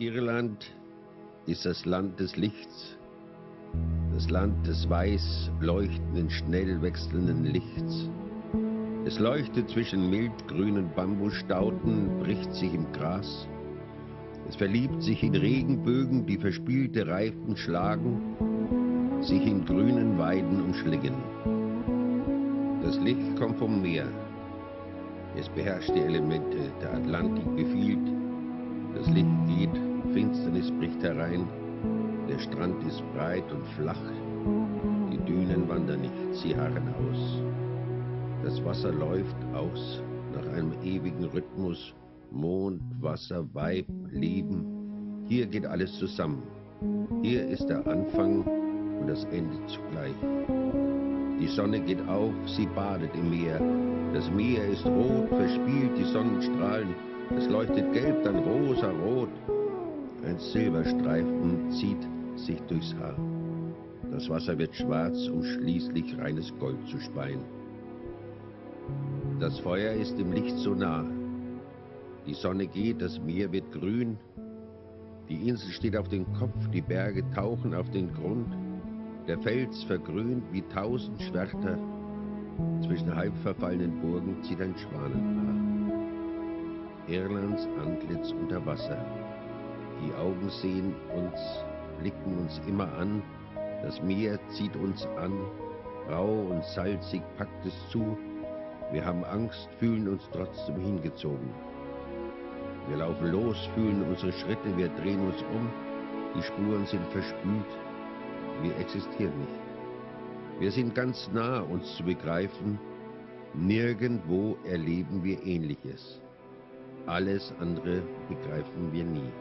Irland ist das Land des Lichts, das Land des weiß leuchtenden, schnell wechselnden Lichts. Es leuchtet zwischen mildgrünen Bambusstauden, bricht sich im Gras. Es verliebt sich in Regenbögen, die verspielte Reifen schlagen, sich in grünen Weiden umschlingen. Das Licht kommt vom Meer. Es beherrscht die Elemente, der Atlantik Bricht herein. Der Strand ist breit und flach. Die Dünen wandern nicht, sie harren aus. Das Wasser läuft aus nach einem ewigen Rhythmus. Mond, Wasser, Weib, Leben. Hier geht alles zusammen. Hier ist der Anfang und das Ende zugleich. Die Sonne geht auf, sie badet im Meer. Das Meer ist rot, verspielt die Sonnenstrahlen. Es leuchtet gelb, dann rosa rot. Silberstreifen zieht sich durchs Haar. Das Wasser wird schwarz, um schließlich reines Gold zu speien. Das Feuer ist im Licht so nah. Die Sonne geht, das Meer wird grün. Die Insel steht auf dem Kopf, die Berge tauchen auf den Grund. Der Fels vergrünt wie tausend Schwerter. Zwischen halb verfallenen Burgen zieht ein Schwanenpaar. Irlands Antlitz unter Wasser. Die Augen sehen uns, blicken uns immer an. Das Meer zieht uns an. Rau und salzig packt es zu. Wir haben Angst, fühlen uns trotzdem hingezogen. Wir laufen los, fühlen unsere Schritte, wir drehen uns um. Die Spuren sind verspült. Wir existieren nicht. Wir sind ganz nah, uns zu begreifen. Nirgendwo erleben wir Ähnliches. Alles andere begreifen wir nie.